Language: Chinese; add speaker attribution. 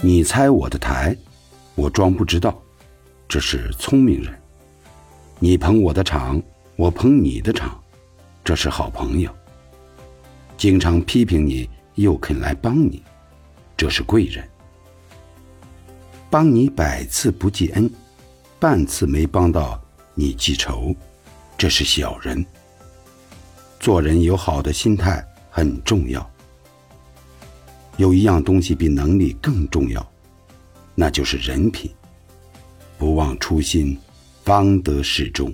Speaker 1: 你拆我的台，我装不知道，这是聪明人；你捧我的场，我捧你的场，这是好朋友。经常批评你又肯来帮你，这是贵人。帮你百次不记恩，半次没帮到你记仇，这是小人。做人有好的心态很重要。有一样东西比能力更重要，那就是人品。不忘初心，方得始终。